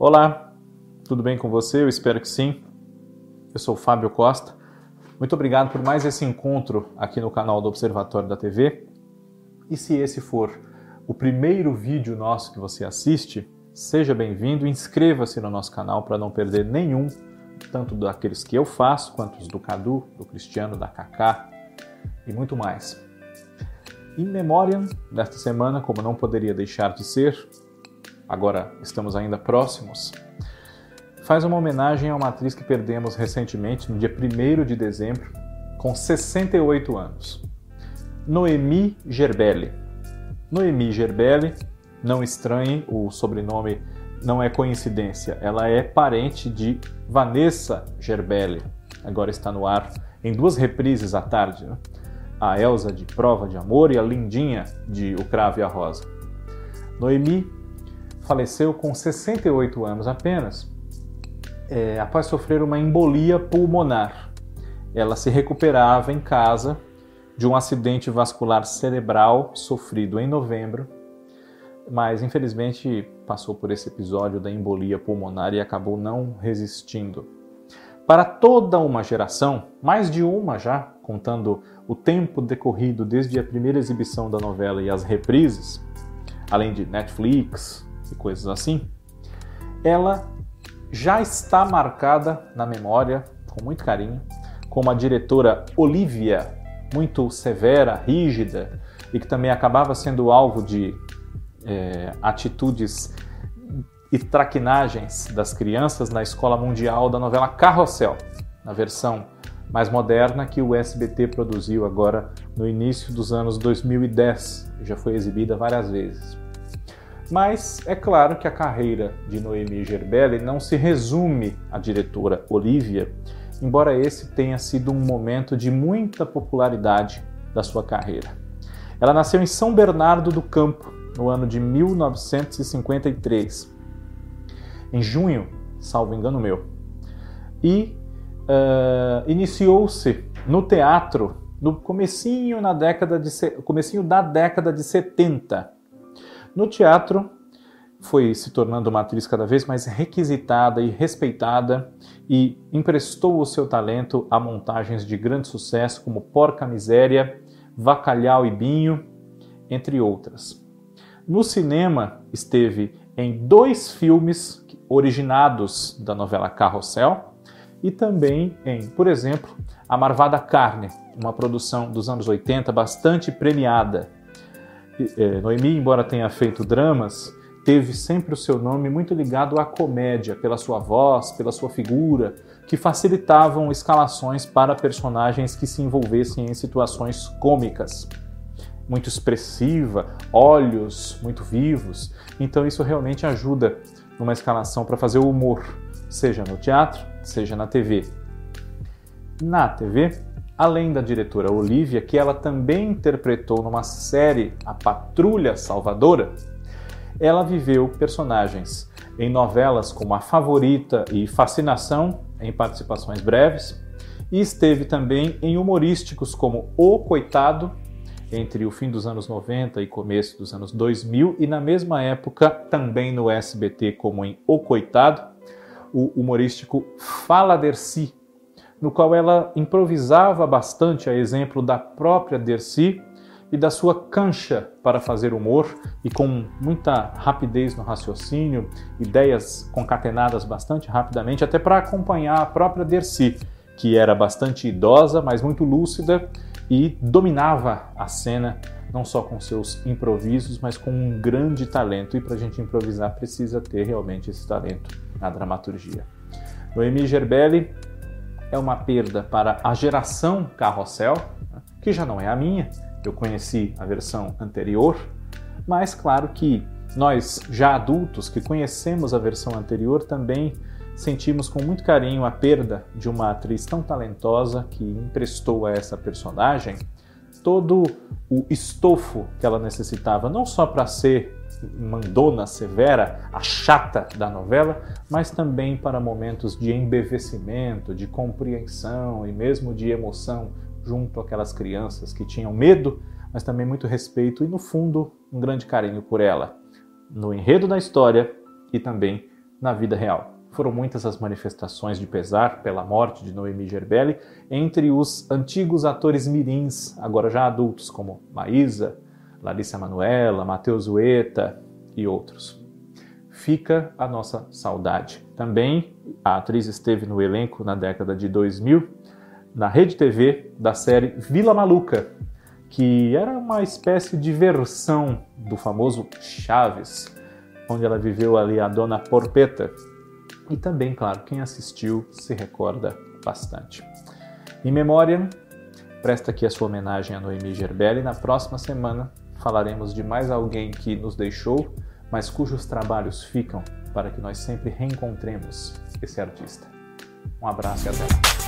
Olá, tudo bem com você? Eu espero que sim. Eu sou Fábio Costa. Muito obrigado por mais esse encontro aqui no canal do Observatório da TV. E se esse for o primeiro vídeo nosso que você assiste, seja bem-vindo inscreva-se no nosso canal para não perder nenhum, tanto daqueles que eu faço, quanto os do Cadu, do Cristiano, da Kaká e muito mais. In Memoriam, desta semana, como não poderia deixar de ser, agora estamos ainda próximos, faz uma homenagem a uma atriz que perdemos recentemente, no dia 1 de dezembro, com 68 anos. Noemi Gerbelli. Noemi Gerbelli, não estranhe, o sobrenome não é coincidência, ela é parente de Vanessa Gerbelli. Agora está no ar em duas reprises à tarde. Né? A Elsa de Prova de Amor e a Lindinha de O Cravo e a Rosa. Noemi faleceu com 68 anos apenas, é, após sofrer uma embolia pulmonar. Ela se recuperava em casa de um acidente vascular cerebral sofrido em novembro, mas infelizmente passou por esse episódio da embolia pulmonar e acabou não resistindo. Para toda uma geração, mais de uma já, contando o tempo decorrido desde a primeira exibição da novela e as reprises, além de Netflix, e coisas assim, ela já está marcada na memória, com muito carinho, como a diretora Olivia, muito severa, rígida, e que também acabava sendo alvo de é, atitudes e traquinagens das crianças na escola mundial da novela Carrossel, na versão mais moderna que o SBT produziu agora no início dos anos 2010, já foi exibida várias vezes. Mas é claro que a carreira de Noemi Gerbelli não se resume à diretora Olivia, embora esse tenha sido um momento de muita popularidade da sua carreira. Ela nasceu em São Bernardo do Campo, no ano de 1953, em junho, salvo engano meu, e uh, iniciou-se no teatro no comecinho, na década de, comecinho da década de 70, no teatro, foi se tornando uma atriz cada vez mais requisitada e respeitada e emprestou o seu talento a montagens de grande sucesso como Porca Miséria, Vacalhau e Binho, entre outras. No cinema, esteve em dois filmes originados da novela Carrossel e também em, por exemplo, A Marvada Carne, uma produção dos anos 80 bastante premiada é, Noemi, embora tenha feito dramas, teve sempre o seu nome muito ligado à comédia, pela sua voz, pela sua figura, que facilitavam escalações para personagens que se envolvessem em situações cômicas. Muito expressiva, olhos muito vivos. Então isso realmente ajuda numa escalação para fazer o humor, seja no teatro, seja na TV. Na TV, além da diretora Olivia, que ela também interpretou numa série A Patrulha Salvadora, ela viveu personagens em novelas como A Favorita e Fascinação, em participações breves, e esteve também em humorísticos como O Coitado, entre o fim dos anos 90 e começo dos anos 2000, e na mesma época também no SBT, como em O Coitado, o humorístico Fala Dercy, no qual ela improvisava bastante, a exemplo da própria Dercy e da sua cancha para fazer humor e com muita rapidez no raciocínio, ideias concatenadas bastante rapidamente, até para acompanhar a própria Dercy, que era bastante idosa, mas muito lúcida e dominava a cena não só com seus improvisos, mas com um grande talento. E para a gente improvisar precisa ter realmente esse talento na dramaturgia. Noemi Gerbelli é uma perda para a geração Carrossel, que já não é a minha, eu conheci a versão anterior, mas claro que nós, já adultos que conhecemos a versão anterior, também sentimos com muito carinho a perda de uma atriz tão talentosa que emprestou a essa personagem. Todo o estofo que ela necessitava, não só para ser mandona severa, a chata da novela, mas também para momentos de embevecimento, de compreensão e mesmo de emoção junto àquelas crianças que tinham medo, mas também muito respeito e no fundo um grande carinho por ela, no enredo da história e também na vida real. Foram muitas as manifestações de pesar pela morte de Noemi Gerbelli entre os antigos atores mirins, agora já adultos, como Maísa, Larissa Manuela, Matheus Ueta e outros. Fica a nossa saudade. Também a atriz esteve no elenco na década de 2000 na Rede TV da série Vila Maluca, que era uma espécie de versão do famoso Chaves, onde ela viveu ali a Dona Porpeta, e também, claro, quem assistiu se recorda bastante. Em memória, presta aqui a sua homenagem a Noemi Gerbelli. Na próxima semana falaremos de mais alguém que nos deixou, mas cujos trabalhos ficam para que nós sempre reencontremos esse artista. Um abraço e até lá.